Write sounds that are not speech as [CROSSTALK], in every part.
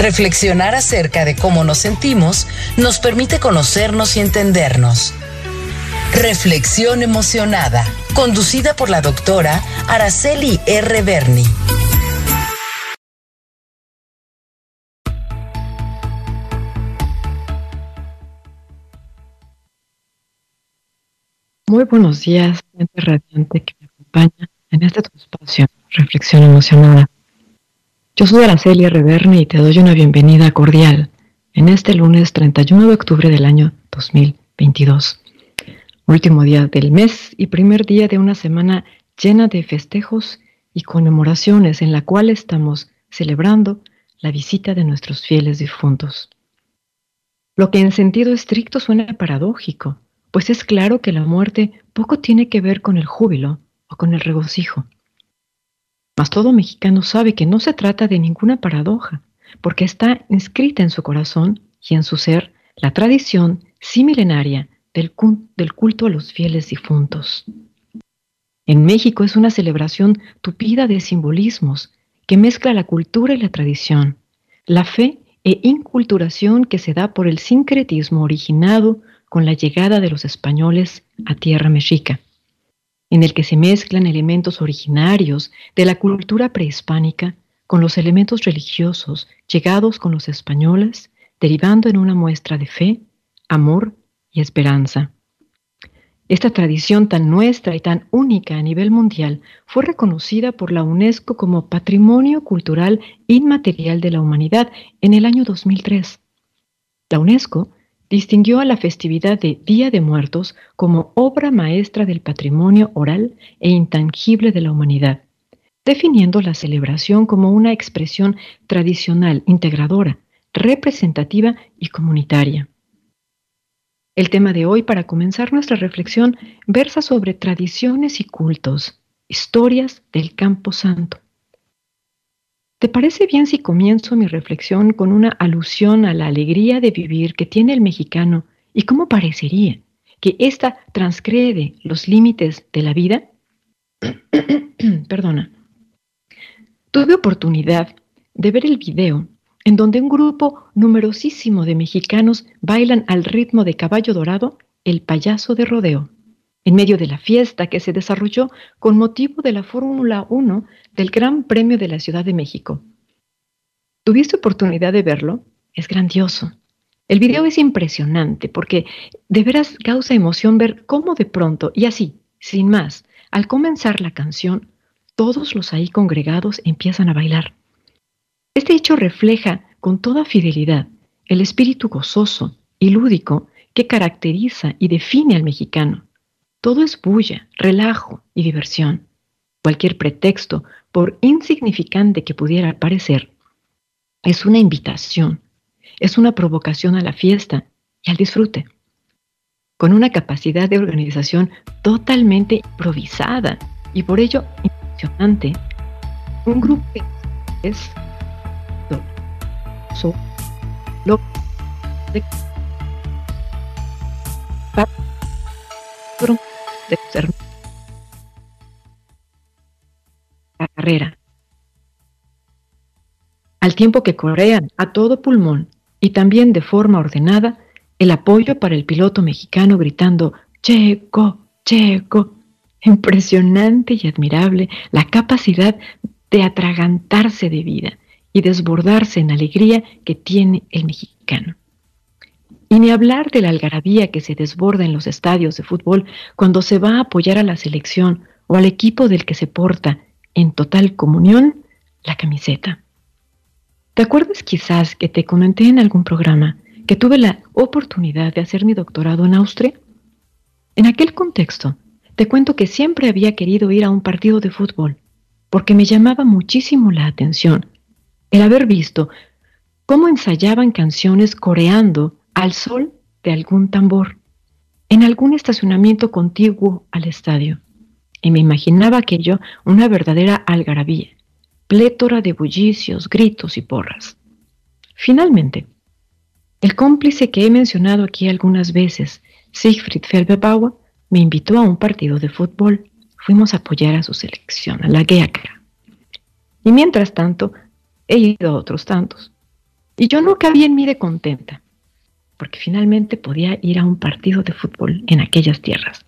Reflexionar acerca de cómo nos sentimos nos permite conocernos y entendernos. Reflexión emocionada, conducida por la doctora Araceli R. Berni. Muy buenos días, gente radiante que me acompaña en este espacio, Reflexión Emocionada. Yo soy Araceli Reverne y te doy una bienvenida cordial en este lunes 31 de octubre del año 2022. Último día del mes y primer día de una semana llena de festejos y conmemoraciones en la cual estamos celebrando la visita de nuestros fieles difuntos. Lo que en sentido estricto suena paradójico, pues es claro que la muerte poco tiene que ver con el júbilo o con el regocijo. Mas todo mexicano sabe que no se trata de ninguna paradoja, porque está inscrita en su corazón y en su ser la tradición similenaria del, del culto a los fieles difuntos. En México es una celebración tupida de simbolismos que mezcla la cultura y la tradición, la fe e inculturación que se da por el sincretismo originado con la llegada de los españoles a tierra mexica en el que se mezclan elementos originarios de la cultura prehispánica con los elementos religiosos llegados con los españoles, derivando en una muestra de fe, amor y esperanza. Esta tradición tan nuestra y tan única a nivel mundial fue reconocida por la UNESCO como Patrimonio Cultural Inmaterial de la Humanidad en el año 2003. La UNESCO distinguió a la festividad de Día de Muertos como obra maestra del patrimonio oral e intangible de la humanidad, definiendo la celebración como una expresión tradicional, integradora, representativa y comunitaria. El tema de hoy para comenzar nuestra reflexión versa sobre tradiciones y cultos, historias del campo santo. ¿Te parece bien si comienzo mi reflexión con una alusión a la alegría de vivir que tiene el mexicano y cómo parecería que ésta transgrede los límites de la vida? [CLEARS THROAT] Perdona. Tuve oportunidad de ver el video en donde un grupo numerosísimo de mexicanos bailan al ritmo de caballo dorado el payaso de rodeo en medio de la fiesta que se desarrolló con motivo de la Fórmula 1 del Gran Premio de la Ciudad de México. ¿Tuviste oportunidad de verlo? Es grandioso. El video es impresionante porque de veras causa emoción ver cómo de pronto, y así, sin más, al comenzar la canción, todos los ahí congregados empiezan a bailar. Este hecho refleja con toda fidelidad el espíritu gozoso y lúdico que caracteriza y define al mexicano todo es bulla, relajo y diversión. Cualquier pretexto, por insignificante que pudiera parecer, es una invitación, es una provocación a la fiesta y al disfrute, con una capacidad de organización totalmente improvisada y por ello impresionante. Un grupo es lo de de la carrera. Al tiempo que correan a todo pulmón y también de forma ordenada el apoyo para el piloto mexicano gritando Checo, Checo. Impresionante y admirable la capacidad de atragantarse de vida y desbordarse en alegría que tiene el mexicano. Y ni hablar de la algarabía que se desborda en los estadios de fútbol cuando se va a apoyar a la selección o al equipo del que se porta en total comunión la camiseta. ¿Te acuerdas quizás que te comenté en algún programa que tuve la oportunidad de hacer mi doctorado en Austria? En aquel contexto, te cuento que siempre había querido ir a un partido de fútbol porque me llamaba muchísimo la atención el haber visto cómo ensayaban canciones coreando al sol de algún tambor en algún estacionamiento contiguo al estadio. Y me imaginaba aquello una verdadera algarabía, plétora de bullicios, gritos y porras. Finalmente, el cómplice que he mencionado aquí algunas veces, Siegfried Felbebauer, me invitó a un partido de fútbol. Fuimos a apoyar a su selección, a la Geakra. Y mientras tanto, he ido a otros tantos. Y yo no cabía en mí de contenta, porque finalmente podía ir a un partido de fútbol en aquellas tierras.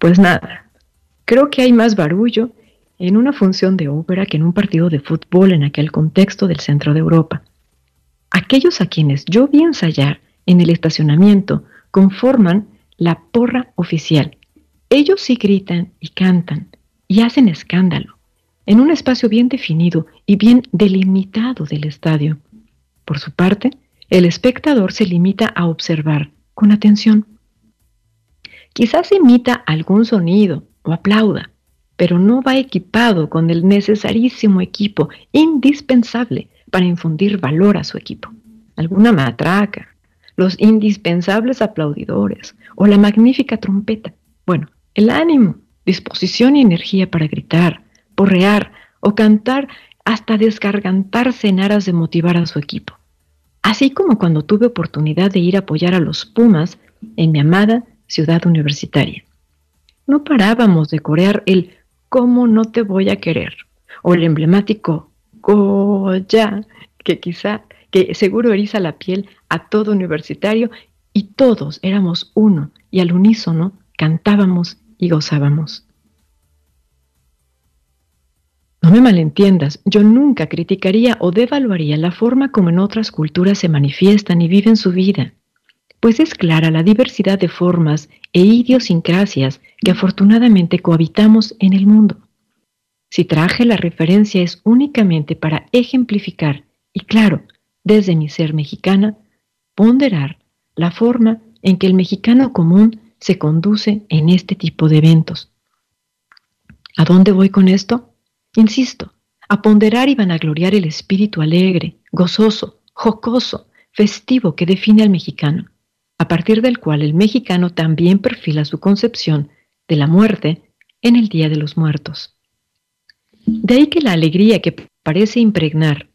Pues nada, creo que hay más barullo en una función de ópera que en un partido de fútbol en aquel contexto del centro de Europa. Aquellos a quienes yo vi ensayar en el estacionamiento conforman la porra oficial. Ellos sí gritan y cantan y hacen escándalo en un espacio bien definido y bien delimitado del estadio. Por su parte, el espectador se limita a observar con atención. Quizás imita algún sonido o aplauda, pero no va equipado con el necesarísimo equipo indispensable para infundir valor a su equipo. Alguna matraca, los indispensables aplaudidores o la magnífica trompeta. Bueno, el ánimo, disposición y energía para gritar, porrear o cantar hasta desgargantarse en aras de motivar a su equipo. Así como cuando tuve oportunidad de ir a apoyar a los Pumas en mi amada ciudad universitaria. No parábamos de corear el ¿Cómo no te voy a querer? o el emblemático Goya, que quizá, que seguro eriza la piel a todo universitario y todos éramos uno y al unísono cantábamos y gozábamos. No me malentiendas, yo nunca criticaría o devaluaría la forma como en otras culturas se manifiestan y viven su vida, pues es clara la diversidad de formas e idiosincrasias que afortunadamente cohabitamos en el mundo. Si traje la referencia es únicamente para ejemplificar y claro, desde mi ser mexicana, ponderar la forma en que el mexicano común se conduce en este tipo de eventos. ¿A dónde voy con esto? Insisto, a ponderar y vanagloriar el espíritu alegre, gozoso, jocoso, festivo que define al mexicano, a partir del cual el mexicano también perfila su concepción de la muerte en el Día de los Muertos. De ahí que la alegría que parece impregnar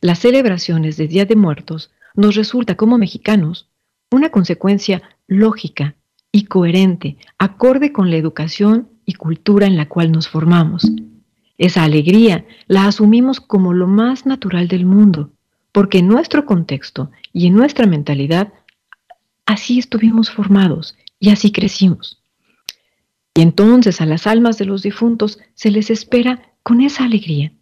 las celebraciones de Día de Muertos nos resulta como mexicanos una consecuencia lógica y coherente, acorde con la educación y cultura en la cual nos formamos esa alegría la asumimos como lo más natural del mundo, porque en nuestro contexto y en nuestra mentalidad así estuvimos formados y así crecimos. Y entonces a las almas de los difuntos se les espera con esa alegría,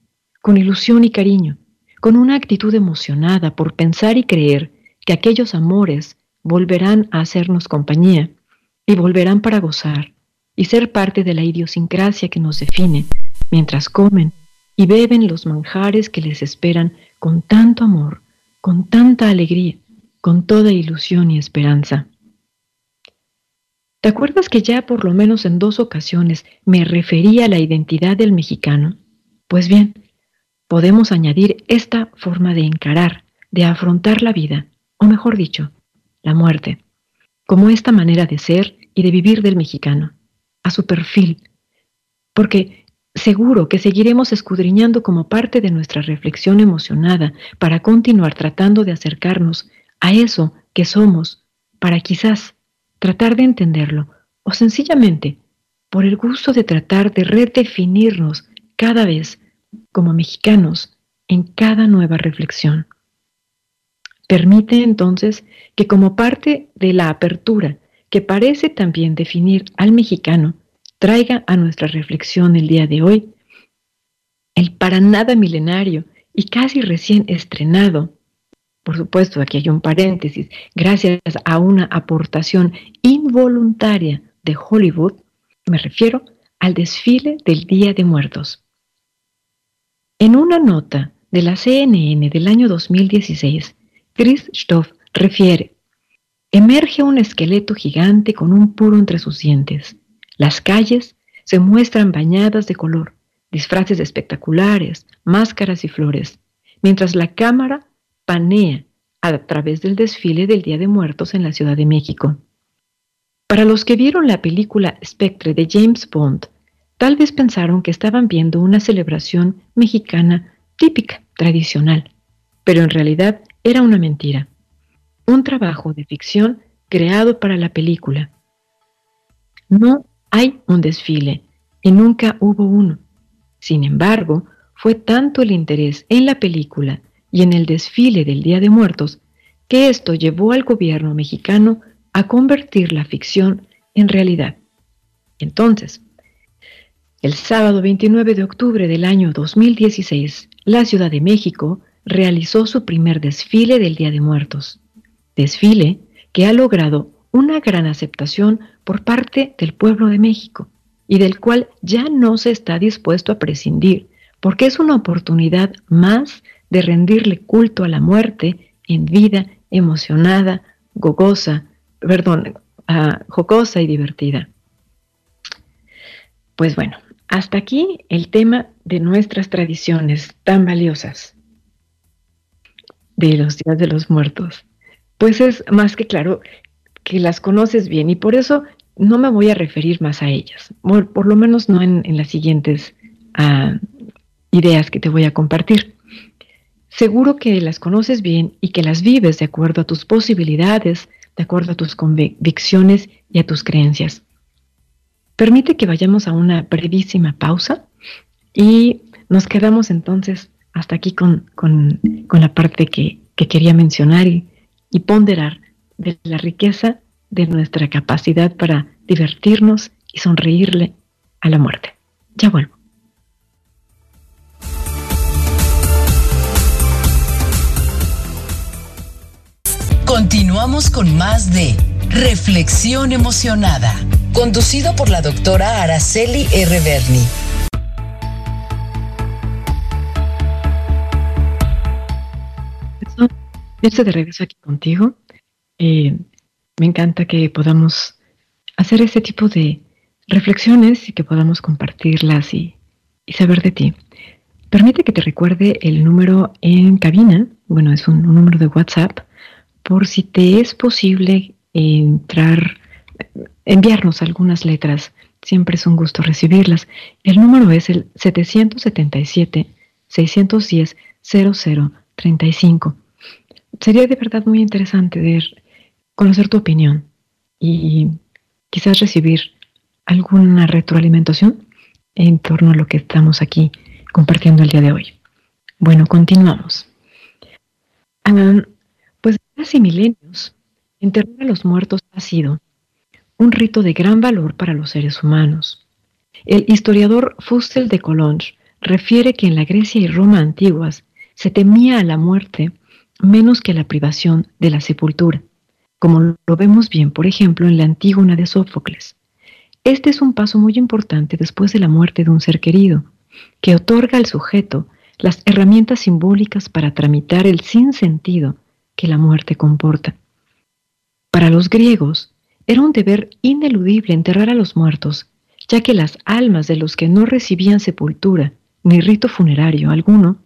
con ilusión y cariño, con una actitud emocionada por pensar y creer que aquellos amores volverán a hacernos compañía y volverán para gozar y ser parte de la idiosincrasia que nos define mientras comen y beben los manjares que les esperan con tanto amor, con tanta alegría, con toda ilusión y esperanza. ¿Te acuerdas que ya por lo menos en dos ocasiones me refería a la identidad del mexicano? Pues bien, podemos añadir esta forma de encarar, de afrontar la vida, o mejor dicho, la muerte, como esta manera de ser y de vivir del mexicano, a su perfil, porque Seguro que seguiremos escudriñando como parte de nuestra reflexión emocionada para continuar tratando de acercarnos a eso que somos, para quizás tratar de entenderlo, o sencillamente por el gusto de tratar de redefinirnos cada vez como mexicanos en cada nueva reflexión. Permite entonces que como parte de la apertura que parece también definir al mexicano, traiga a nuestra reflexión el día de hoy el para nada milenario y casi recién estrenado. Por supuesto, aquí hay un paréntesis, gracias a una aportación involuntaria de Hollywood, me refiero al desfile del Día de Muertos. En una nota de la CNN del año 2016, Chris Stoff refiere, emerge un esqueleto gigante con un puro entre sus dientes. Las calles se muestran bañadas de color, disfraces espectaculares, máscaras y flores, mientras la cámara panea a través del desfile del Día de Muertos en la Ciudad de México. Para los que vieron la película Spectre de James Bond, tal vez pensaron que estaban viendo una celebración mexicana típica, tradicional, pero en realidad era una mentira. Un trabajo de ficción creado para la película. No hay un desfile y nunca hubo uno. Sin embargo, fue tanto el interés en la película y en el desfile del Día de Muertos que esto llevó al gobierno mexicano a convertir la ficción en realidad. Entonces, el sábado 29 de octubre del año 2016, la Ciudad de México realizó su primer desfile del Día de Muertos. Desfile que ha logrado una gran aceptación por parte del pueblo de México y del cual ya no se está dispuesto a prescindir, porque es una oportunidad más de rendirle culto a la muerte en vida emocionada, gogosa, perdón, uh, jocosa y divertida. Pues bueno, hasta aquí el tema de nuestras tradiciones tan valiosas de los días de los muertos. Pues es más que claro que las conoces bien y por eso no me voy a referir más a ellas, por, lo menos no en, las siguientes uh, ideas que te voy a compartir. Seguro que las conoces bien y que las vives de acuerdo a tus posibilidades, de acuerdo a tus convicciones y a tus creencias. Permite que vayamos a una brevísima pausa y nos quedamos entonces hasta aquí con, la parte que, quería mencionar y ponderar de la riqueza de nuestra capacidad para divertirnos y sonreírle a la muerte. Ya vuelvo. Continuamos con más de Reflexión Emocionada, conducido por la doctora Araceli R. Berni. Estoy de regreso aquí contigo. Eh, me encanta que podamos hacer ese tipo de reflexiones y que podamos compartirlas y, y saber de ti. Permite que te recuerde el número en cabina, bueno, es un número de WhatsApp por si te es posible entrar, enviarnos algunas letras. Siempre es un gusto recibirlas. El número es el 777-610-0035. Sería de verdad muy interesante ver, conocer tu opinión y quizás recibir alguna retroalimentación en torno a lo que estamos aquí compartiendo el día de hoy. Bueno, continuamos. Pues hace milenios, enterrar a los muertos ha sido un rito de gran valor para los seres humanos. El historiador Fustel de Colonge refiere que en la Grecia y Roma antiguas se temía a la muerte menos que a la privación de la sepultura, como lo vemos bien, por ejemplo, en la Antígona de Sófocles. Este es un paso muy importante después de la muerte de un ser querido, que otorga al sujeto las herramientas simbólicas para tramitar el sinsentido que la muerte comporta. Para los griegos era un deber ineludible enterrar a los muertos, ya que las almas de los que no recibían sepultura ni rito funerario alguno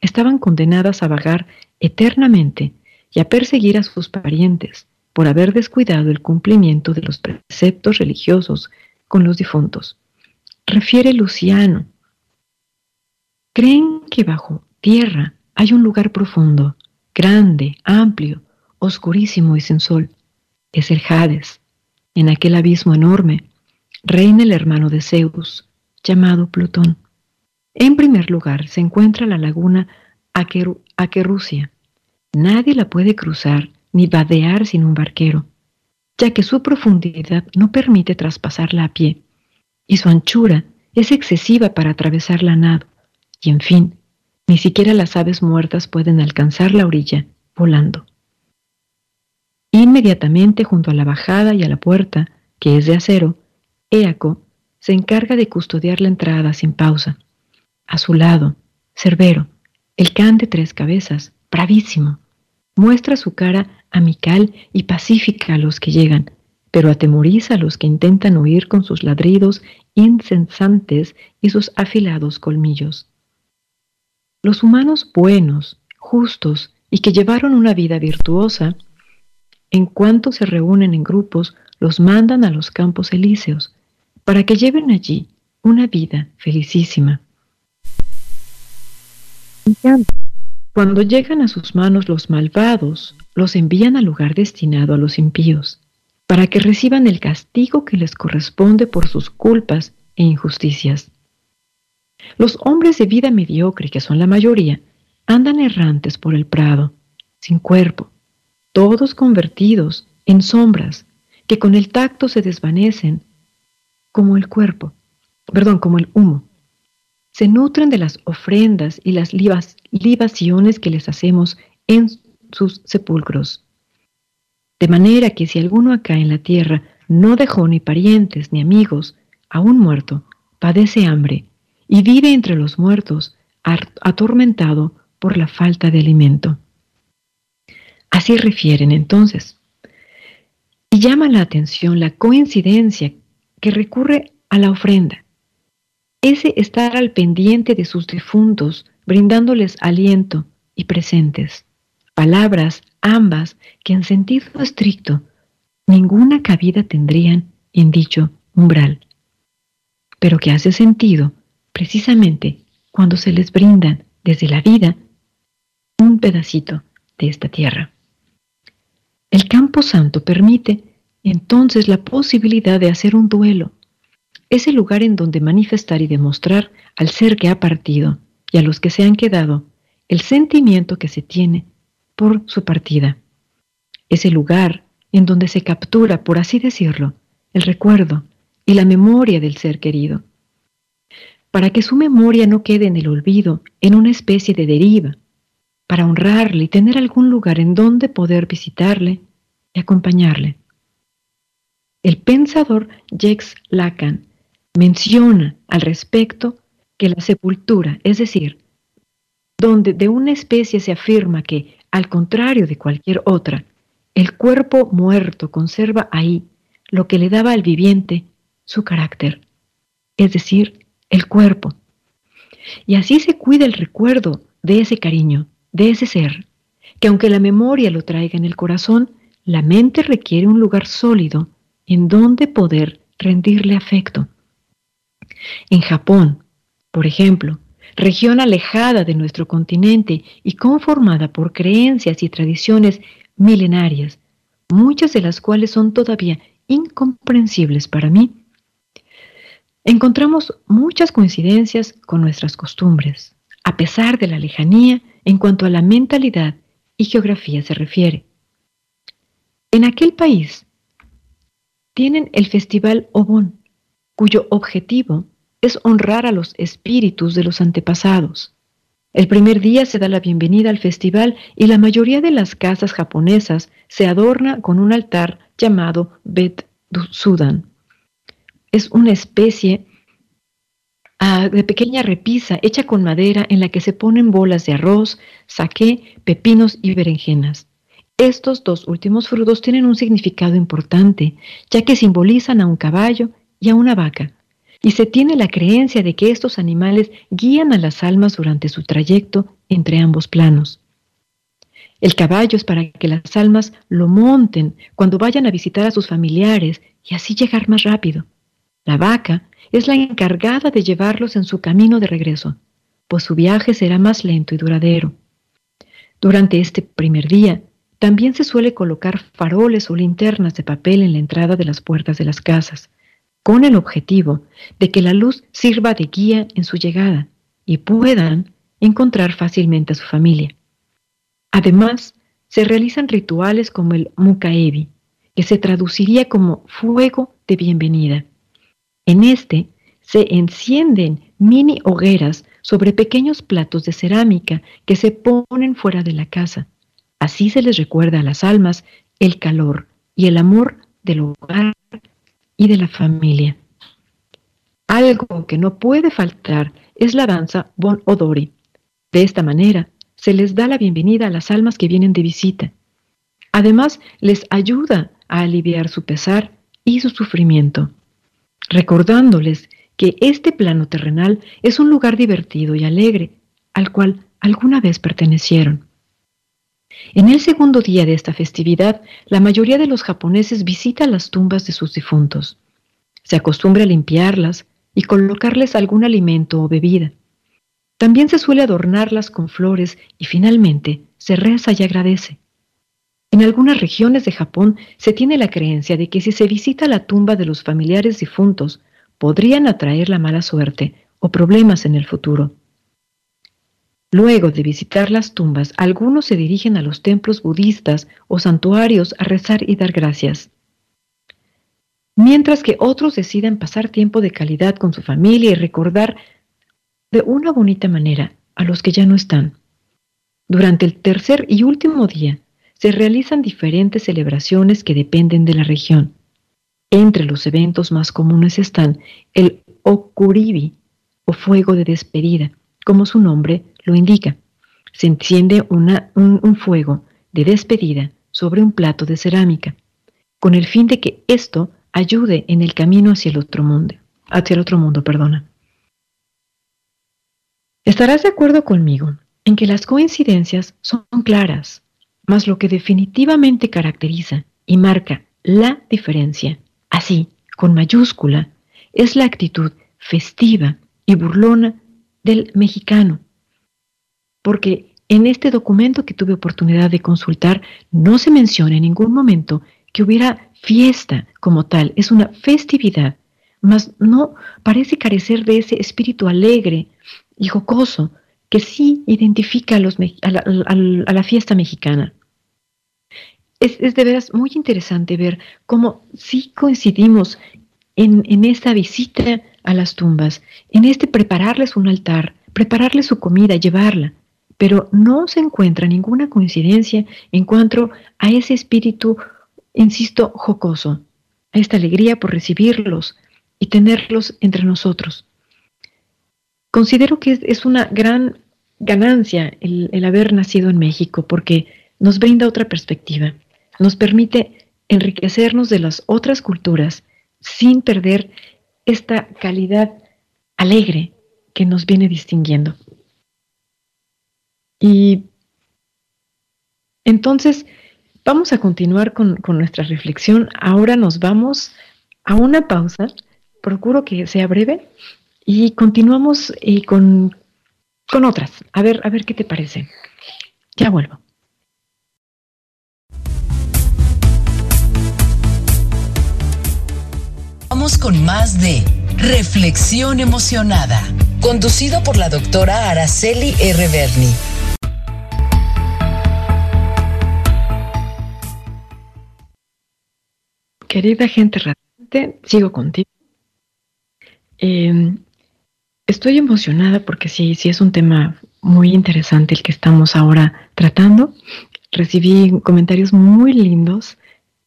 estaban condenadas a vagar eternamente y a perseguir a sus parientes por haber descuidado el cumplimiento de los preceptos religiosos con los difuntos. Refiere Luciano. Creen que bajo tierra hay un lugar profundo grande, amplio, oscurísimo y sin sol. Es el Hades. En aquel abismo enorme reina el hermano de Zeus, llamado Plutón. En primer lugar se encuentra la laguna Aquerusia. Nadie la puede cruzar ni vadear sin un barquero, ya que su profundidad no permite traspasarla a pie, y su anchura es excesiva para atravesarla a nado, y en fin, ni siquiera las aves muertas pueden alcanzar la orilla volando. Inmediatamente junto a la bajada y a la puerta, que es de acero, Éaco se encarga de custodiar la entrada sin pausa. A su lado, Cerbero, el can de tres cabezas, bravísimo, muestra su cara amical y pacífica a los que llegan, pero atemoriza a los que intentan huir con sus ladridos insensantes y sus afilados colmillos. Los humanos buenos, justos y que llevaron una vida virtuosa, en cuanto se reúnen en grupos, los mandan a los campos elíseos, para que lleven allí una vida felicísima. Cuando llegan a sus manos los malvados, los envían al lugar destinado a los impíos, para que reciban el castigo que les corresponde por sus culpas e injusticias. Los hombres de vida mediocre, que son la mayoría, andan errantes por el prado, sin cuerpo, todos convertidos en sombras que con el tacto se desvanecen como el cuerpo, perdón, como el humo. Se nutren de las ofrendas y las libaciones que les hacemos en sus sepulcros. De manera que si alguno acá en la tierra no dejó ni parientes ni amigos, aún muerto, padece hambre y vive entre los muertos, atormentado por la falta de alimento. Así refieren entonces. Y llama la atención la coincidencia que recurre a la ofrenda. Ese estar al pendiente de sus difuntos, brindándoles aliento y presentes. Palabras ambas que en sentido estricto ninguna cabida tendrían en dicho umbral, pero que hace sentido precisamente cuando se les brindan desde la vida un pedacito de esta tierra. El campo santo permite entonces la posibilidad de hacer un duelo. Es el lugar en donde manifestar y demostrar al ser que ha partido y a los que se han quedado el sentimiento que se tiene por su partida. Es el lugar en donde se captura, por así decirlo, el recuerdo y la memoria del ser querido para que su memoria no quede en el olvido, en una especie de deriva, para honrarle y tener algún lugar en donde poder visitarle y acompañarle. El pensador Jacques Lacan menciona al respecto que la sepultura, es decir, donde de una especie se afirma que, al contrario de cualquier otra, el cuerpo muerto conserva ahí lo que le daba al viviente su carácter, es decir, el cuerpo. Y así se cuida el recuerdo de ese cariño, de ese ser, que aunque la memoria lo traiga en el corazón, la mente requiere un lugar sólido en donde poder rendirle afecto. En Japón, por ejemplo, región alejada de nuestro continente y conformada por creencias y tradiciones milenarias, muchas de las cuales son todavía incomprensibles para mí, encontramos muchas coincidencias con nuestras costumbres, a pesar de la lejanía en cuanto a la mentalidad y geografía se refiere. En aquel país tienen el Festival Obon, cuyo objetivo es honrar a los espíritus de los antepasados. El primer día se da la bienvenida al festival y la mayoría de las casas japonesas se adorna con un altar llamado Bet Sudan es una especie ah, de pequeña repisa hecha con madera en la que se ponen bolas de arroz, saqué, pepinos y berenjenas. Estos dos últimos frutos tienen un significado importante, ya que simbolizan a un caballo y a una vaca, y se tiene la creencia de que estos animales guían a las almas durante su trayecto entre ambos planos. El caballo es para que las almas lo monten cuando vayan a visitar a sus familiares y así llegar más rápido. La vaca es la encargada de llevarlos en su camino de regreso, pues su viaje será más lento y duradero. Durante este primer día, también se suele colocar faroles o linternas de papel en la entrada de las puertas de las casas, con el objetivo de que la luz sirva de guía en su llegada y puedan encontrar fácilmente a su familia. Además, se realizan rituales como el mukaebi, que se traduciría como fuego de bienvenida en este se encienden mini hogueras sobre pequeños platos de cerámica que se ponen fuera de la casa. Así se les recuerda a las almas el calor y el amor del hogar y de la familia. Algo que no puede faltar es la danza Bon Odori. De esta manera, se les da la bienvenida a las almas que vienen de visita. Además, les ayuda a aliviar su pesar y su sufrimiento recordándoles que este plano terrenal es un lugar divertido y alegre al cual alguna vez pertenecieron. En el segundo día de esta festividad, la mayoría de los japoneses visita las tumbas de sus difuntos. Se acostumbra a limpiarlas y colocarles algún alimento o bebida. También se suele adornarlas con flores y finalmente se reza y agradece. En algunas regiones de Japón se tiene la creencia de que si se visita la tumba de los familiares difuntos, podrían atraer la mala suerte o problemas en el futuro. Luego de visitar las tumbas, algunos se dirigen a los templos budistas o santuarios a rezar y dar gracias. Mientras que otros deciden pasar tiempo de calidad con su familia y recordar de una bonita manera a los que ya no están. Durante el tercer y último día se realizan diferentes celebraciones que dependen de la región. Entre los eventos más comunes están el Okuribi o fuego de despedida, como su nombre lo indica. Se enciende un, fuego de despedida sobre un plato de cerámica, con el fin de que esto ayude en el camino hacia el otro mundo. Hacia el otro mundo, perdona. Estarás de acuerdo conmigo en que las coincidencias son claras, mas lo que definitivamente caracteriza y marca la diferencia, así, con mayúscula, es la actitud festiva y burlona del mexicano, porque en este documento que tuve oportunidad de consultar no se menciona en ningún momento que hubiera fiesta como tal, es una festividad, mas no parece carecer de ese espíritu alegre y jocoso que sí identifica a, la, fiesta mexicana. Es, de veras muy interesante ver cómo sí coincidimos en, en esta visita a las tumbas, en este prepararles un altar, prepararles su comida, llevarla, pero no se encuentra ninguna coincidencia en cuanto a ese espíritu, insisto, jocoso, a esta alegría por recibirlos y tenerlos entre nosotros. Considero que es una gran ganancia el, el haber nacido en México porque nos brinda otra perspectiva, nos permite enriquecernos de las otras culturas sin perder esta calidad alegre que nos viene distinguiendo. Y entonces vamos a continuar con, nuestra reflexión. Ahora nos vamos a una pausa. Procuro que sea breve y continuamos eh, con, con otras. A ver, a ver qué te parece. Ya vuelvo. Vamos con más de Reflexión Emocionada, conducido por la doctora Araceli R. Berni. Querida gente radiante, sigo contigo. Em, estoy emocionada porque sí, sí es un tema muy interesante el que estamos ahora tratando. Recibí comentarios muy lindos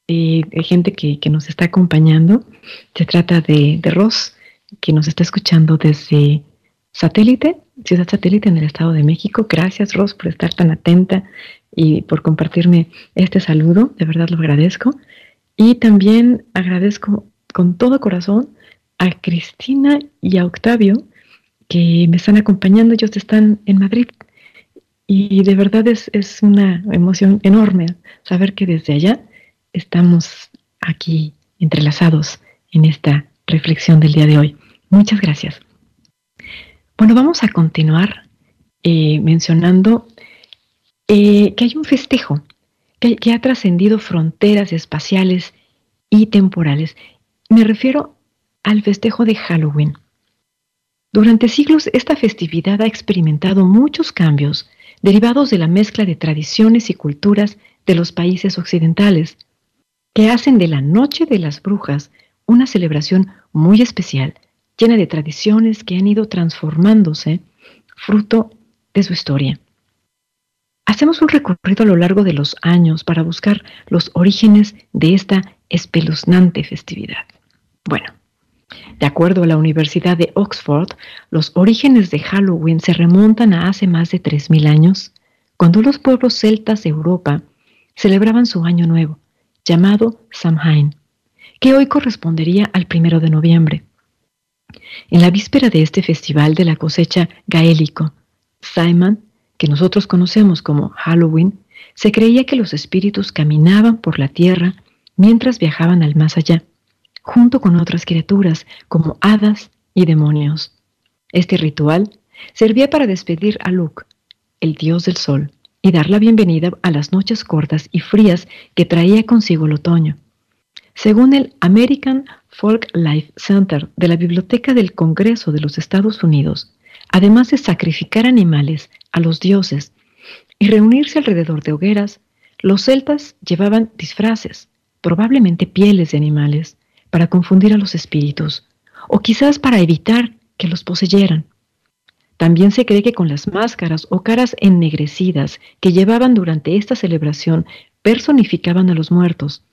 de gente que, nos está acompañando. Se trata de, de Ross, que nos está escuchando desde satélite, Ciudad Satélite en el Estado de México. Gracias, Ross, por estar tan atenta y por compartirme este saludo. De verdad lo agradezco. Y también agradezco con todo corazón a Cristina y a Octavio que me están acompañando. Ellos están en Madrid. Y de verdad es, una emoción enorme saber que desde allá estamos aquí entrelazados en esta reflexión del día de hoy. Muchas gracias. Bueno, vamos a continuar eh, mencionando eh, que hay un festejo que, ha trascendido fronteras espaciales y temporales. Me refiero al festejo de Halloween. Durante siglos esta festividad ha experimentado muchos cambios derivados de la mezcla de tradiciones y culturas de los países occidentales, que hacen de la Noche de las Brujas una celebración muy especial, llena de tradiciones que han ido transformándose fruto de su historia. Hacemos un recorrido a lo largo de los años para buscar los orígenes de esta espeluznante festividad. Bueno, de acuerdo a la Universidad de Oxford, los orígenes de Halloween se remontan a hace más de 3.000 años, cuando los pueblos celtas de Europa celebraban su año nuevo, llamado Samhain, que hoy correspondería al primero de noviembre. En la víspera de este festival de la cosecha gaélico, Simon que nosotros conocemos como Halloween, se creía que los espíritus caminaban por la tierra mientras viajaban al más allá, junto con otras criaturas como hadas y demonios. Este ritual servía para despedir a Luke, el dios del sol, y dar la bienvenida a las noches cortas y frías que traía consigo el otoño. Según el American Folk Life Center de la Biblioteca del Congreso de los Estados Unidos, además de sacrificar animales a los dioses y reunirse alrededor de hogueras, los celtas llevaban disfraces, probablemente pieles de animales, para confundir a los espíritus, o quizás para evitar que los poseyeran. También se cree que con las máscaras o caras ennegrecidas que llevaban durante esta celebración personificaban a los muertos,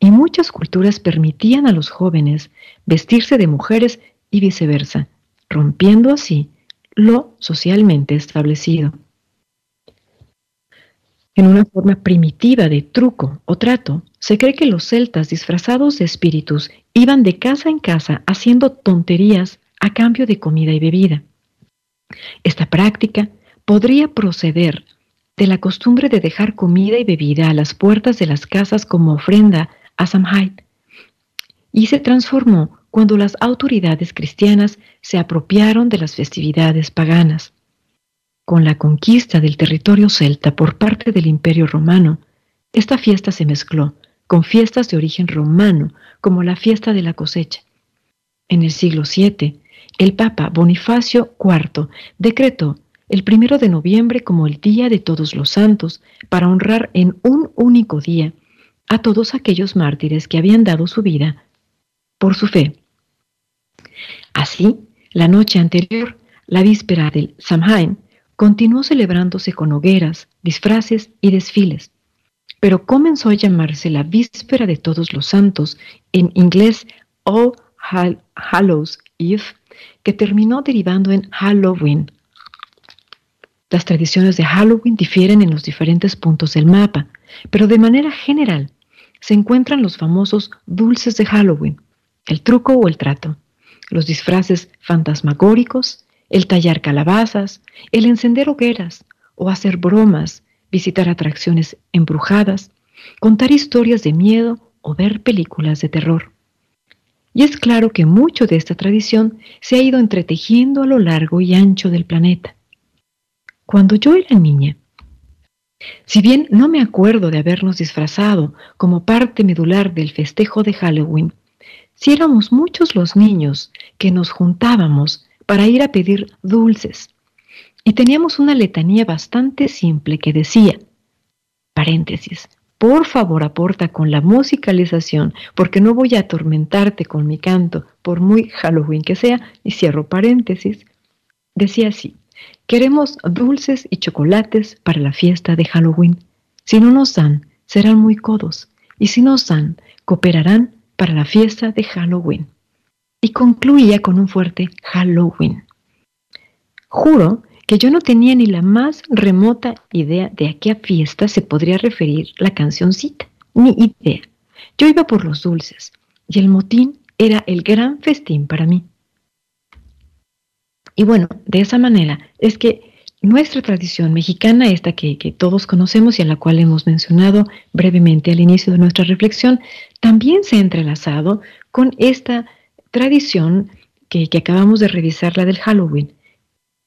y muchas culturas permitían a los jóvenes vestirse de mujeres y viceversa, rompiendo así lo socialmente establecido. En una forma primitiva de truco o trato, se cree que los celtas disfrazados de espíritus iban de casa en casa haciendo tonterías a cambio de comida y bebida. Esta práctica podría proceder de la costumbre de dejar comida y bebida a las puertas de las casas como ofrenda a Samhain y se transformó cuando las autoridades cristianas se apropiaron de las festividades paganas. Con la conquista del territorio celta por parte del Imperio romano, esta fiesta se mezcló con fiestas de origen romano, como la fiesta de la cosecha. En el siglo VII, el Papa Bonifacio IV decretó el primero de noviembre como el Día de Todos los Santos para honrar en un único día a todos aquellos mártires que habían dado su vida por su fe. Así, la noche anterior, la víspera del Samhain, continuó celebrándose con hogueras, disfraces y desfiles, pero comenzó a llamarse la Víspera de Todos los Santos, en inglés All Hallows Eve, que terminó derivando en Halloween. Las tradiciones de Halloween difieren en los diferentes puntos del mapa, pero de manera general se encuentran los famosos dulces de Halloween, el truco o el trato, los disfraces fantasmagóricos, el tallar calabazas, el encender hogueras o hacer bromas, visitar atracciones embrujadas, contar historias de miedo o ver películas de terror. Y es claro que mucho de esta tradición se ha ido entretejiendo a lo largo y ancho del planeta. Cuando yo era niña, si bien no me acuerdo de habernos disfrazado como parte medular del festejo de Halloween, si éramos muchos los niños que nos juntábamos para ir a pedir dulces. Y teníamos una letanía bastante simple que decía, paréntesis, por favor aporta con la musicalización, porque no voy a atormentarte con mi canto, por muy Halloween que sea, y cierro paréntesis. Decía así, queremos dulces y chocolates para la fiesta de Halloween. Si no nos dan, serán muy codos, y si nos dan, cooperarán para la fiesta de Halloween y concluía con un fuerte Halloween. Juro que yo no tenía ni la más remota idea de a qué fiesta se podría referir la cancioncita, ni idea. Yo iba por los dulces y el motín era el gran festín para mí. Y bueno, de esa manera es que nuestra tradición mexicana, esta que, que, todos conocemos y a la cual hemos mencionado brevemente al inicio de nuestra reflexión, también se ha entrelazado con esta tradición que, acabamos de revisar, la del Halloween.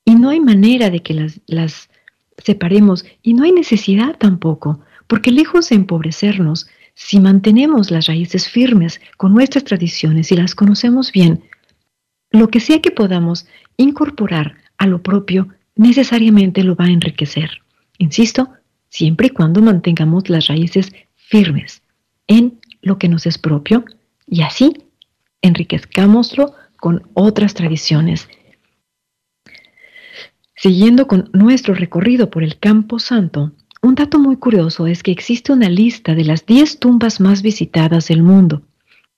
Y no hay manera de que las, las separemos y no hay necesidad tampoco, porque lejos de empobrecernos, si mantenemos las raíces firmes con nuestras tradiciones y las conocemos bien, lo que sea que podamos incorporar a lo propio necesariamente lo va a enriquecer. Insisto, siempre y cuando mantengamos las raíces firmes en lo que nos es propio y así enriquezcámoslo con otras tradiciones. Siguiendo con nuestro recorrido por el Campo Santo, un dato muy curioso es que existe una lista de las 10 tumbas más visitadas del mundo,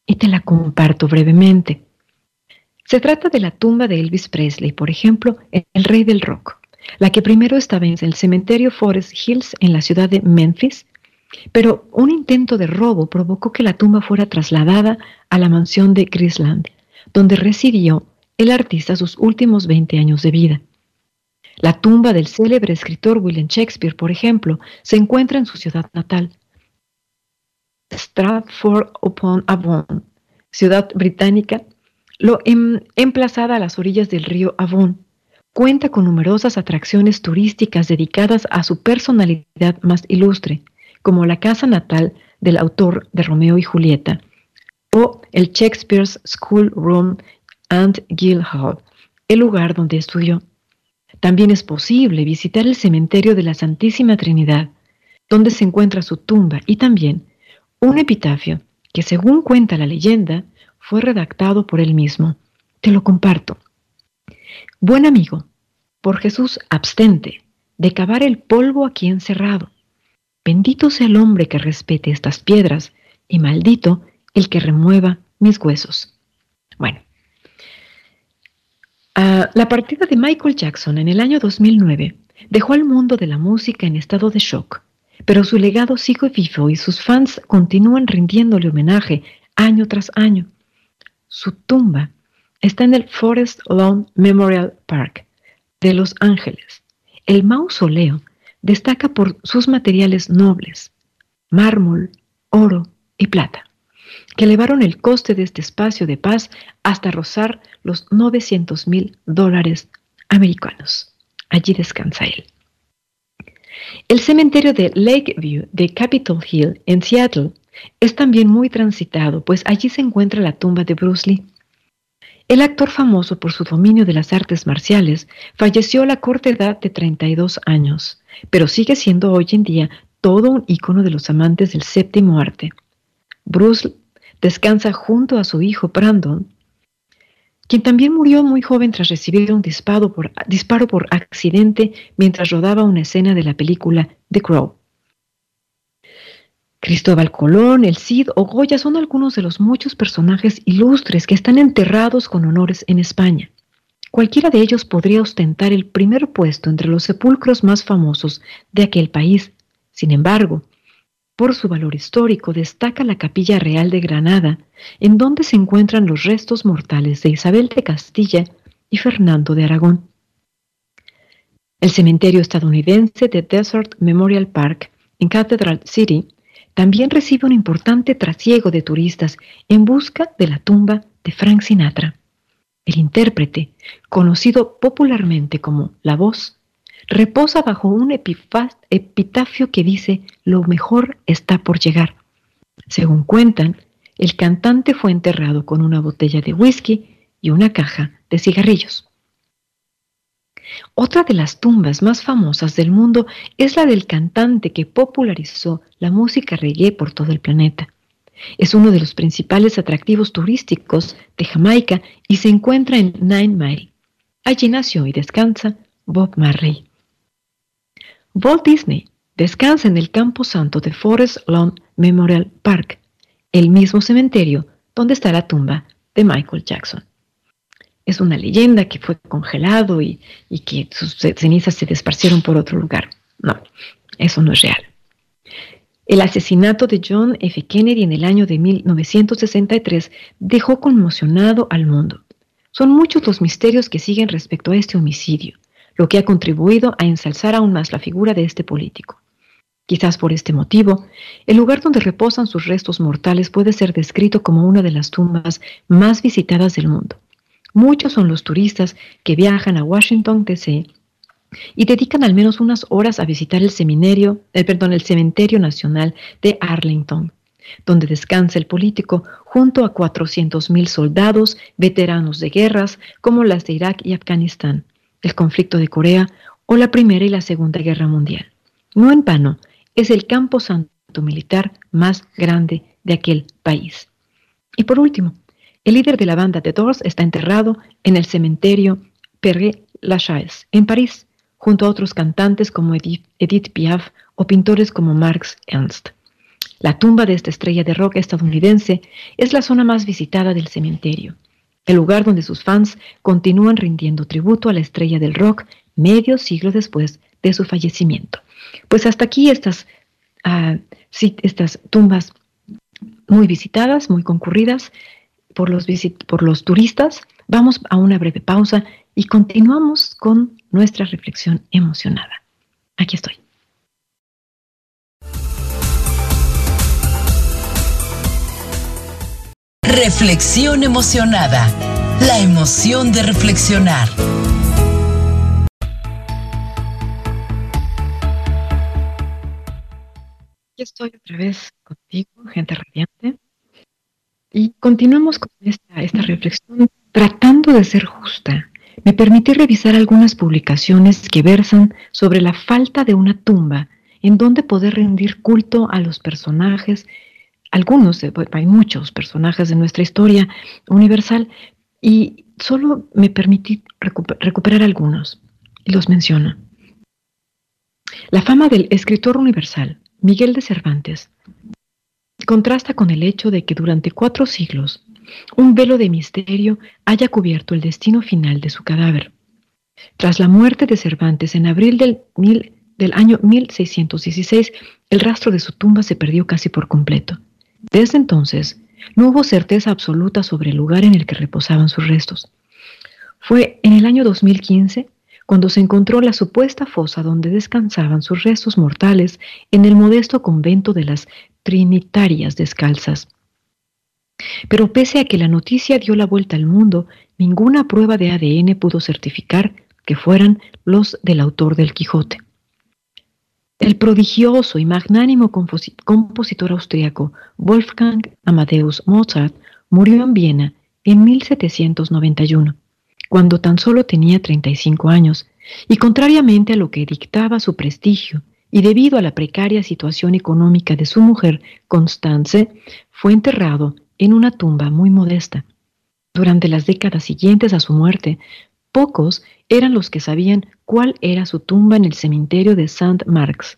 y te la comparto brevemente. Se trata de la tumba de Elvis Presley, por ejemplo, el rey del rock, la que primero estaba en el cementerio Forest Hills en la ciudad de Memphis pero un intento de robo provocó que la tumba fuera trasladada a la mansión de Grisland, donde residió el artista sus últimos 20 años de vida. La tumba del célebre escritor William Shakespeare, por ejemplo, se encuentra en su ciudad natal, Stratford-upon-Avon, ciudad británica, lo em, emplazada a las orillas del río Avon. Cuenta con numerosas atracciones turísticas dedicadas a su personalidad más ilustre, como la casa natal del autor de Romeo y Julieta, o el Shakespeare's School Room and Guildhall, el lugar donde estudió. También es posible visitar el cementerio de la Santísima Trinidad, donde se encuentra su tumba, y también un epitafio que, según cuenta la leyenda, fue redactado por él mismo. Te lo comparto. Buen amigo, por Jesús abstente de cavar el polvo aquí encerrado. Bendito sea el hombre que respete estas piedras y maldito el que remueva mis huesos. Bueno, ah, la partida de Michael Jackson en el año 2009 dejó al mundo de la música en estado de shock, pero su legado sigue vivo y sus fans continúan rindiéndole homenaje año tras año. Su tumba está en el Forest Lawn Memorial Park de Los Ángeles. El mausoleo destaca por sus materiales nobles, mármol, oro y plata, que elevaron el coste de este espacio de paz hasta rozar los 900 mil dólares americanos. Allí descansa él. El cementerio de Lakeview de Capitol Hill en Seattle es también muy transitado, pues allí se encuentra la tumba de Bruce Lee. El actor famoso por su dominio de las artes marciales falleció a la corta edad de 32 años, pero sigue siendo hoy en día todo un ícono de los amantes del séptimo arte. Bruce descansa junto a su hijo Brandon, quien también murió muy joven tras recibir un disparo por, disparo por accidente mientras rodaba una escena de la película The Crow. Cristóbal Colón, el Cid o Goya son algunos de los muchos personajes ilustres que están enterrados con honores en España. Cualquiera de ellos podría ostentar el primer puesto entre los sepulcros más famosos de aquel país. Sin embargo, por su valor histórico destaca la Capilla Real de Granada, en donde se encuentran los restos mortales de Isabel de Castilla y Fernando de Aragón. El cementerio estadounidense de Desert Memorial Park en Cathedral City también recibe un importante trasiego de turistas en busca de la tumba de Frank Sinatra. El intérprete, conocido popularmente como La Voz, reposa bajo un epitafio que dice lo mejor está por llegar. Según cuentan, el cantante fue enterrado con una botella de whisky y una caja de cigarrillos. Otra de las tumbas más famosas del mundo es la del cantante que popularizó la música reggae por todo el planeta. Es uno de los principales atractivos turísticos de Jamaica y se encuentra en Nine Mile. Allí nació y descansa Bob Marley. Walt Disney descansa en el Campo Santo de Forest Lawn Memorial Park, el mismo cementerio donde está la tumba de Michael Jackson es una leyenda que fue congelado y, que sus cenizas se desparcieron por otro lugar. No, eso no es real. El asesinato de John F. Kennedy en el año de 1963 dejó conmocionado al mundo. Son muchos los misterios que siguen respecto a este homicidio, lo que ha contribuido a ensalzar aún más la figura de este político. Quizás por este motivo, el lugar donde reposan sus restos mortales puede ser descrito como una de las tumbas más visitadas del mundo. Muchos son los turistas que viajan a Washington, D.C. y dedican al menos unas horas a visitar el seminario, eh, perdón, el cementerio nacional de Arlington, donde descansa el político junto a 400.000 soldados veteranos de guerras como las de Irak y Afganistán, el conflicto de Corea o la Primera y la Segunda Guerra Mundial. No en vano, es el campo santo militar más grande de aquel país. Y por último, el líder de la banda The Doors está enterrado en el cementerio Père Lachaise, en París, junto a otros cantantes como Edith, Piaf o pintores como Marx Ernst. La tumba de esta estrella de rock estadounidense es la zona más visitada del cementerio, el lugar donde sus fans continúan rindiendo tributo a la estrella del rock medio siglo después de su fallecimiento. Pues hasta aquí estas, ah, estas tumbas muy visitadas, muy concurridas por los, por los turistas. Vamos a una breve pausa y continuamos con nuestra reflexión emocionada. Aquí estoy. Reflexión emocionada. La emoción de reflexionar. Aquí estoy otra vez contigo, gente radiante. Y continuamos con esta, reflexión tratando de ser justa. Me permití revisar algunas publicaciones que versan sobre la falta de una tumba en donde poder rendir culto a los personajes algunos, eh, hay muchos personajes de nuestra historia universal y solo me permití recuperar algunos y los menciono. La fama del escritor universal, Miguel de Cervantes, contrasta con el hecho de que durante cuatro siglos un velo de misterio haya cubierto el destino final de su cadáver. Tras la muerte de Cervantes en abril del, año 1616, el rastro de su tumba se perdió casi por completo. Desde entonces, no hubo certeza absoluta sobre el lugar en el que reposaban sus restos. Fue en el año 2015 cuando se encontró la supuesta fosa donde descansaban sus restos mortales en el modesto convento de las Trinitarias Descalzas. Pero pese a que la noticia dio la vuelta al mundo, ninguna prueba de ADN pudo certificar que fueran los del autor del Quijote. El prodigioso y magnánimo compositor austriaco Wolfgang Amadeus Mozart murió en Viena en 1791, cuando tan solo tenía 35 años, y contrariamente a lo que dictaba su prestigio, y debido a la precaria situación económica de su mujer, Constance, fue enterrado en una tumba muy modesta. Durante las décadas siguientes a su muerte, pocos eran los que sabían cuál era su tumba en el cementerio de Saint Marx.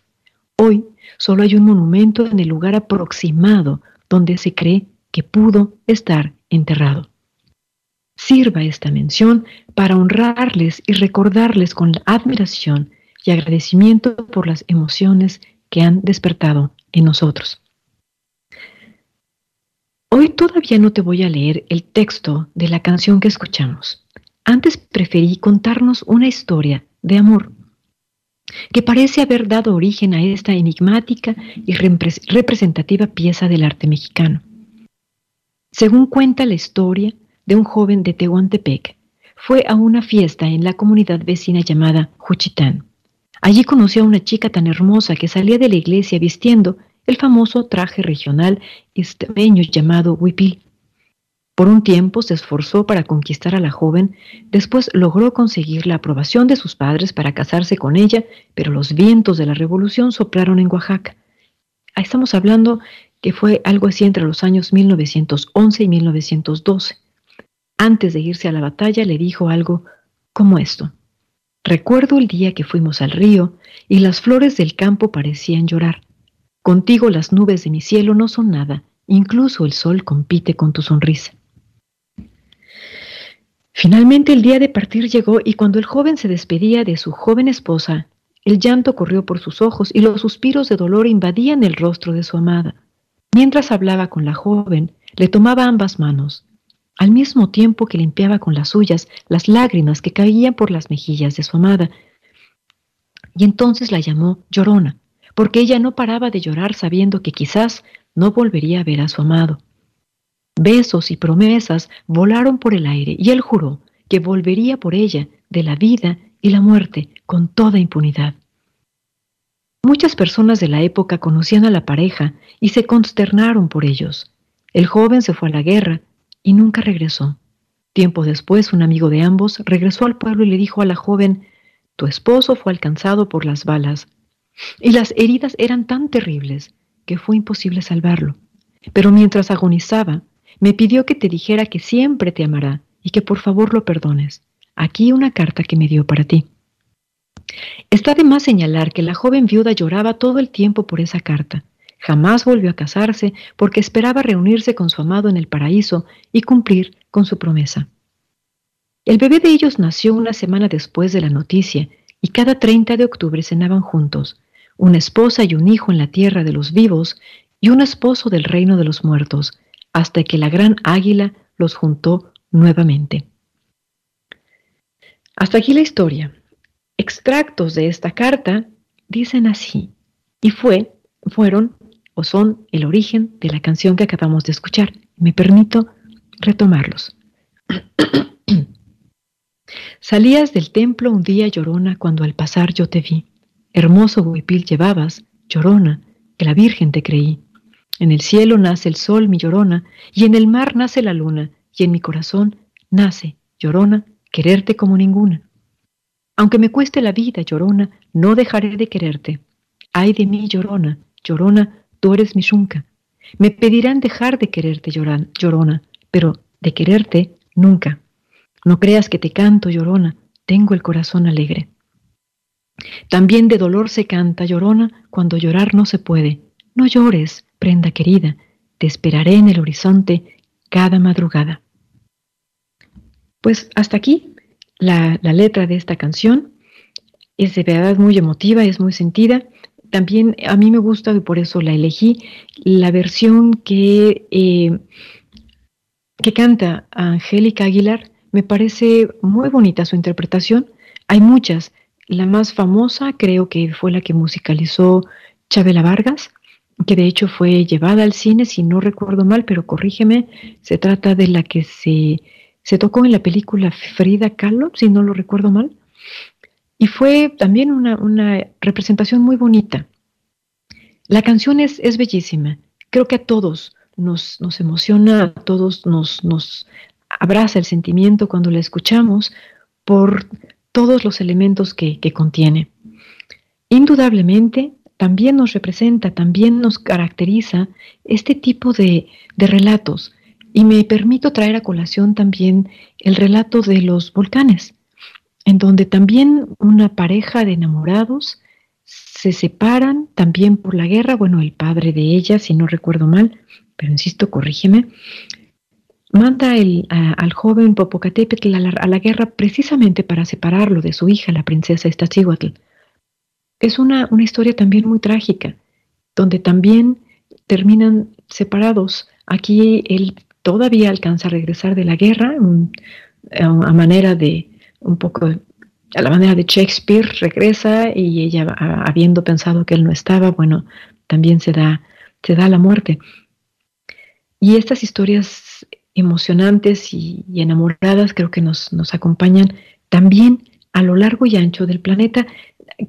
Hoy solo hay un monumento en el lugar aproximado donde se cree que pudo estar enterrado. Sirva esta mención para honrarles y recordarles con admiración y agradecimiento por las emociones que han despertado en nosotros. Hoy todavía no te voy a leer el texto de la canción que escuchamos. Antes preferí contarnos una historia de amor que parece haber dado origen a esta enigmática y representativa pieza del arte mexicano. Según cuenta la historia de un joven de Tehuantepec, fue a una fiesta en la comunidad vecina llamada Juchitán. Allí conoció a una chica tan hermosa que salía de la iglesia vistiendo el famoso traje regional estemeño llamado huipil. Por un tiempo se esforzó para conquistar a la joven, después logró conseguir la aprobación de sus padres para casarse con ella, pero los vientos de la revolución soplaron en Oaxaca. Ahí estamos hablando que fue algo así entre los años 1911 y 1912. Antes de irse a la batalla le dijo algo como esto. Recuerdo el día que fuimos al río y las flores del campo parecían llorar. Contigo las nubes de mi cielo no son nada, incluso el sol compite con tu sonrisa. Finalmente el día de partir llegó y cuando el joven se despedía de su joven esposa, el llanto corrió por sus ojos y los suspiros de dolor invadían el rostro de su amada. Mientras hablaba con la joven, le tomaba ambas manos, al mismo tiempo que limpiaba con las suyas las lágrimas que caían por las mejillas de su amada. Y entonces la llamó llorona, porque ella no paraba de llorar sabiendo que quizás no volvería a ver a su amado. Besos y promesas volaron por el aire y él juró que volvería por ella de la vida y la muerte con toda impunidad. Muchas personas de la época conocían a la pareja y se consternaron por ellos. El joven se fue a la guerra y nunca regresó. Tiempo después, un amigo de ambos regresó al pueblo y le dijo a la joven, Tu esposo fue alcanzado por las balas, y las heridas eran tan terribles que fue imposible salvarlo. Pero mientras agonizaba, me pidió que te dijera que siempre te amará y que por favor lo perdones. Aquí una carta que me dio para ti. Está de más señalar que la joven viuda lloraba todo el tiempo por esa carta. Jamás volvió a casarse porque esperaba reunirse con su amado en el paraíso y cumplir con su promesa. El bebé de ellos nació una semana después de la noticia y cada 30 de octubre cenaban juntos, una esposa y un hijo en la tierra de los vivos y un esposo del reino de los muertos, hasta que la gran águila los juntó nuevamente. Hasta aquí la historia. Extractos de esta carta dicen así, y fue, fueron o son el origen de la canción que acabamos de escuchar. Me permito retomarlos. [CLEARS THROAT] Salías del templo un día llorona cuando al pasar yo te vi. Hermoso huipil llevabas, llorona, que la Virgen te creí. En el cielo nace el sol, mi llorona, y en el mar nace la luna, y en mi corazón nace, llorona, quererte como ninguna. Aunque me cueste la vida, llorona, no dejaré de quererte. Ay de mí, llorona, llorona, tú eres mi shunca. Me pedirán dejar de quererte, llorona, pero de quererte nunca. No creas que te canto, llorona, tengo el corazón alegre. También de dolor se canta, llorona, cuando llorar no se puede. No llores, prenda querida, te esperaré en el horizonte cada madrugada. Pues hasta aquí la, letra de esta canción. Es de verdad muy emotiva, es muy sentida. También a mí me gusta y por eso la elegí, la versión que, eh, que canta Angélica Aguilar me parece muy bonita su interpretación. Hay muchas. La más famosa creo que fue la que musicalizó Chabela Vargas, que de hecho fue llevada al cine, si no recuerdo mal, pero corrígeme, se trata de la que se, se tocó en la película Frida Kahlo, si no lo recuerdo mal. Y fue también una, representación muy bonita. La canción es, bellísima. Creo que a todos nos, nos emociona, a todos nos, abraza el sentimiento cuando la escuchamos por todos los elementos que, contiene. Indudablemente, también nos representa, también nos caracteriza este tipo de relatos. Y me permito traer a colación también el relato de los volcanes, en donde también una pareja de enamorados se separan también por la guerra, bueno, el padre de ella, si no recuerdo mal, pero insisto, corrígeme, manda al joven Popocatépetl a la, a la, guerra precisamente para separarlo de su hija, la princesa Iztaccíhuatl. Es una, una historia también muy trágica, donde también terminan separados. Aquí él todavía alcanza a regresar de la guerra a, manera de un poco a la manera de Shakespeare regresa y ella habiendo pensado que él no estaba, bueno, también se da se da la muerte. Y estas historias emocionantes y, enamoradas creo que nos, nos, acompañan también a lo largo y ancho del planeta.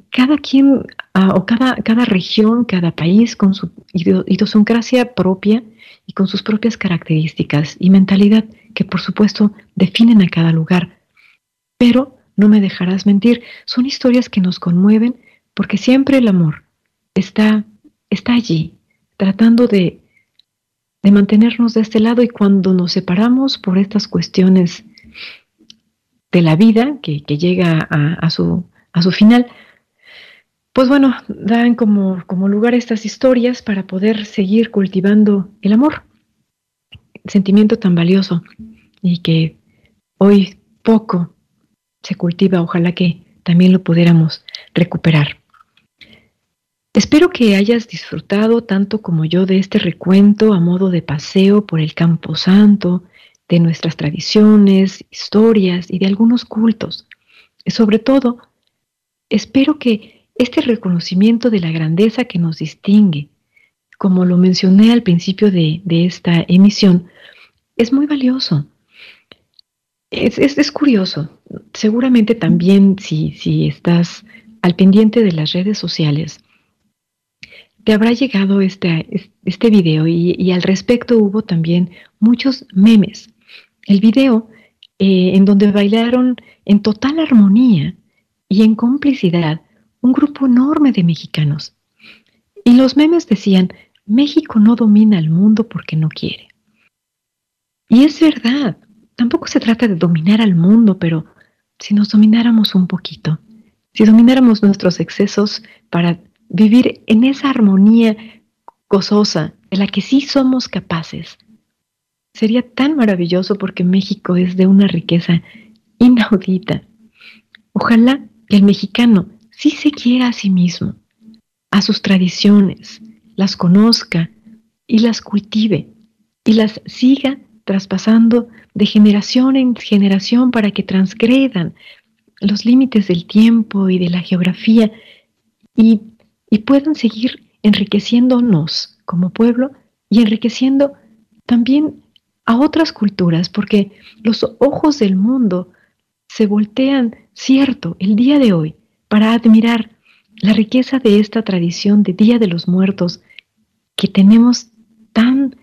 Cada quien ah, o cada, cada región, cada país con su idiosincrasia propia y con sus propias características y mentalidad que por supuesto definen a cada lugar. Pero, no me dejarás mentir, son historias que nos conmueven porque siempre el amor está, está allí, tratando de de mantenernos de este lado. Y cuando nos separamos por estas cuestiones de la vida que, llega a, su, a su final, pues bueno, dan como, como lugar estas historias para poder seguir cultivando el amor, sentimiento tan valioso y que hoy poco se cultiva, ojalá que también lo pudiéramos recuperar. Espero que hayas disfrutado tanto como yo de este recuento a modo de paseo por el Campo Santo, de nuestras tradiciones, historias y de algunos cultos. Sobre todo, espero que este reconocimiento de la grandeza que nos distingue, como lo mencioné al principio de, esta emisión, es muy valioso. Es, curioso. Seguramente también si, si estás al pendiente de las redes sociales, te habrá llegado este, este video y, al respecto hubo también muchos memes. El video eh, en donde bailaron en total armonía y en complicidad un grupo enorme de mexicanos. Y los memes decían, México no domina el mundo porque no quiere. Y es verdad, tampoco se trata de dominar al mundo, pero si nos domináramos un poquito, si domináramos nuestros excesos para vivir en esa armonía gozosa de la que sí somos capaces. Sería tan maravilloso porque México es de una riqueza inaudita. Ojalá que el mexicano sí se quiera a sí mismo, a sus tradiciones, las conozca y las cultive y las siga traspasando de generación en generación para que transgredan los límites del tiempo y de la geografía y, y puedan seguir enriqueciéndonos como pueblo y enriqueciendo también a otras culturas, porque los ojos del mundo se voltean, cierto, el día de hoy, para admirar la riqueza de esta tradición de Día de los Muertos que tenemos tan,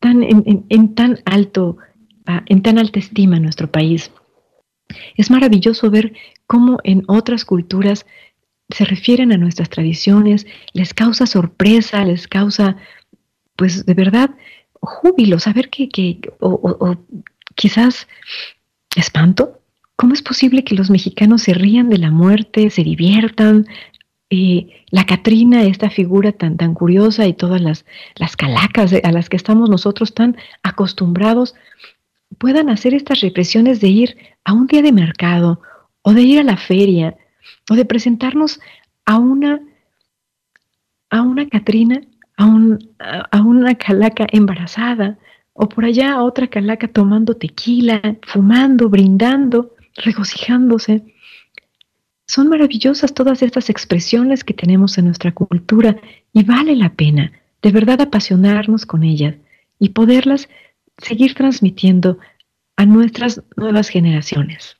tan en, tan alto, ah, en tan alta estima en nuestro país. Es maravilloso ver cómo en otras culturas se refieren a nuestras tradiciones, les causa sorpresa, les causa, pues de verdad, júbilo, saber que, que o, quizás espanto. ¿Cómo es posible que los mexicanos se rían de la muerte, se diviertan? Eh, la Catrina, esta figura tan, tan curiosa y todas las, las calacas a las que estamos nosotros tan acostumbrados, puedan hacer estas represiones de ir a un día de mercado o de ir a la feria o de presentarnos a una, a una Catrina, a, un, a una calaca embarazada o por allá a otra calaca tomando tequila, fumando, brindando, regocijándose. Son maravillosas todas estas expresiones que tenemos en nuestra cultura y vale la pena de verdad apasionarnos con ellas y poderlas seguir transmitiendo a nuestras nuevas generaciones.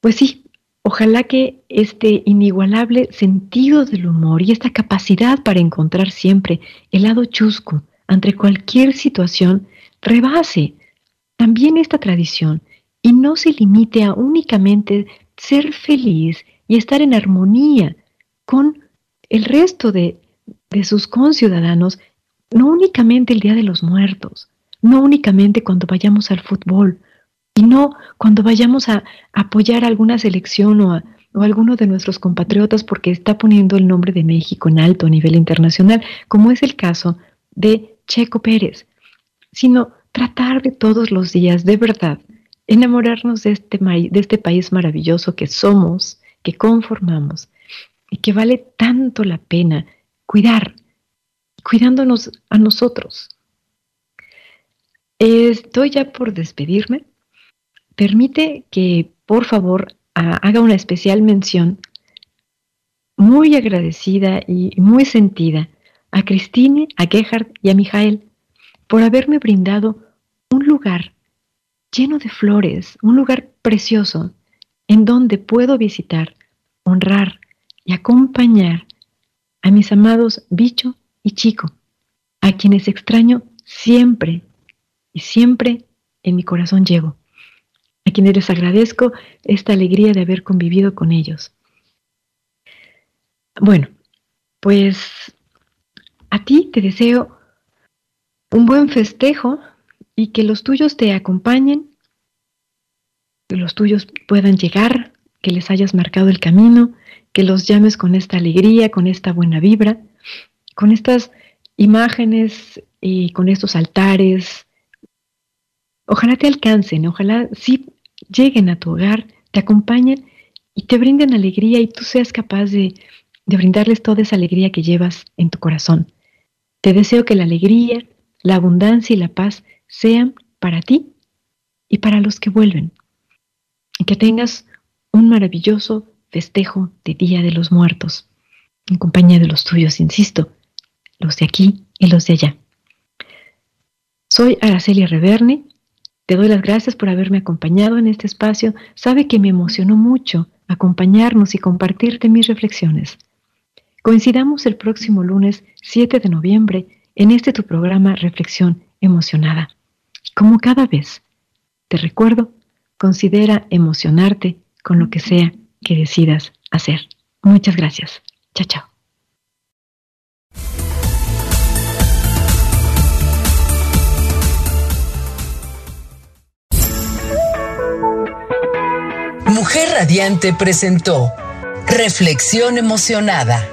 Pues sí, ojalá que este inigualable sentido del humor y esta capacidad para encontrar siempre el lado chusco ante cualquier situación rebase también esta tradición y no se limite a únicamente ser feliz y estar en armonía con el resto de, de sus conciudadanos, no únicamente el Día de los Muertos, no únicamente cuando vayamos al fútbol, y no cuando vayamos a, apoyar alguna selección o a, o alguno de nuestros compatriotas porque está poniendo el nombre de México en alto a nivel internacional, como es el caso de Checo Pérez, sino tratar de todos los días, de verdad, enamorarnos de este, de este país maravilloso que somos, que conformamos y que vale tanto la pena cuidar, cuidándonos a nosotros. Estoy ya por despedirme. Permite que, por favor, haga una especial mención muy agradecida y muy sentida a Cristine, a Gerhard y a Mijael por haberme brindado un lugar lleno de flores, un lugar precioso en donde puedo visitar, honrar y acompañar a mis amados Bicho y Chico, a quienes extraño siempre y siempre en mi corazón llevo, a quienes les agradezco esta alegría de haber convivido con ellos. Bueno, pues a ti te deseo un buen festejo y que los tuyos te acompañen, que los tuyos puedan llegar, que les hayas marcado el camino, que los llames con esta alegría, con esta buena vibra, con estas imágenes y con estos altares. Ojalá te alcancen, ojalá sí lleguen a tu hogar, te acompañen y te brinden alegría y tú seas capaz de, de brindarles toda esa alegría que llevas en tu corazón. Te deseo que la alegría, la abundancia y la paz sean para ti y para los que vuelven. Y que tengas un maravilloso festejo de Día de los Muertos, en compañía de los tuyos, insisto, los de aquí y los de allá. Soy Araceli Reverne, te doy las gracias por haberme acompañado en este espacio. Sabe que me emocionó mucho acompañarnos y compartirte mis reflexiones. Coincidamos el próximo lunes 7 de noviembre en este tu programa Reflexión Emocionada. Como cada vez, te recuerdo, considera emocionarte con lo que sea que decidas hacer. Muchas gracias. Chao, chao. Mujer Radiante presentó Reflexión Emocionada,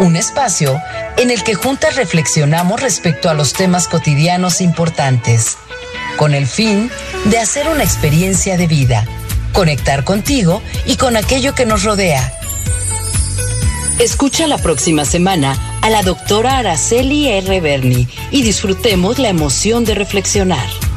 un espacio en el que juntas reflexionamos respecto a los temas cotidianos importantes, con el fin de hacer una experiencia de vida, conectar contigo y con aquello que nos rodea. Escucha la próxima semana a la doctora Araceli R. Berni y disfrutemos la emoción de reflexionar.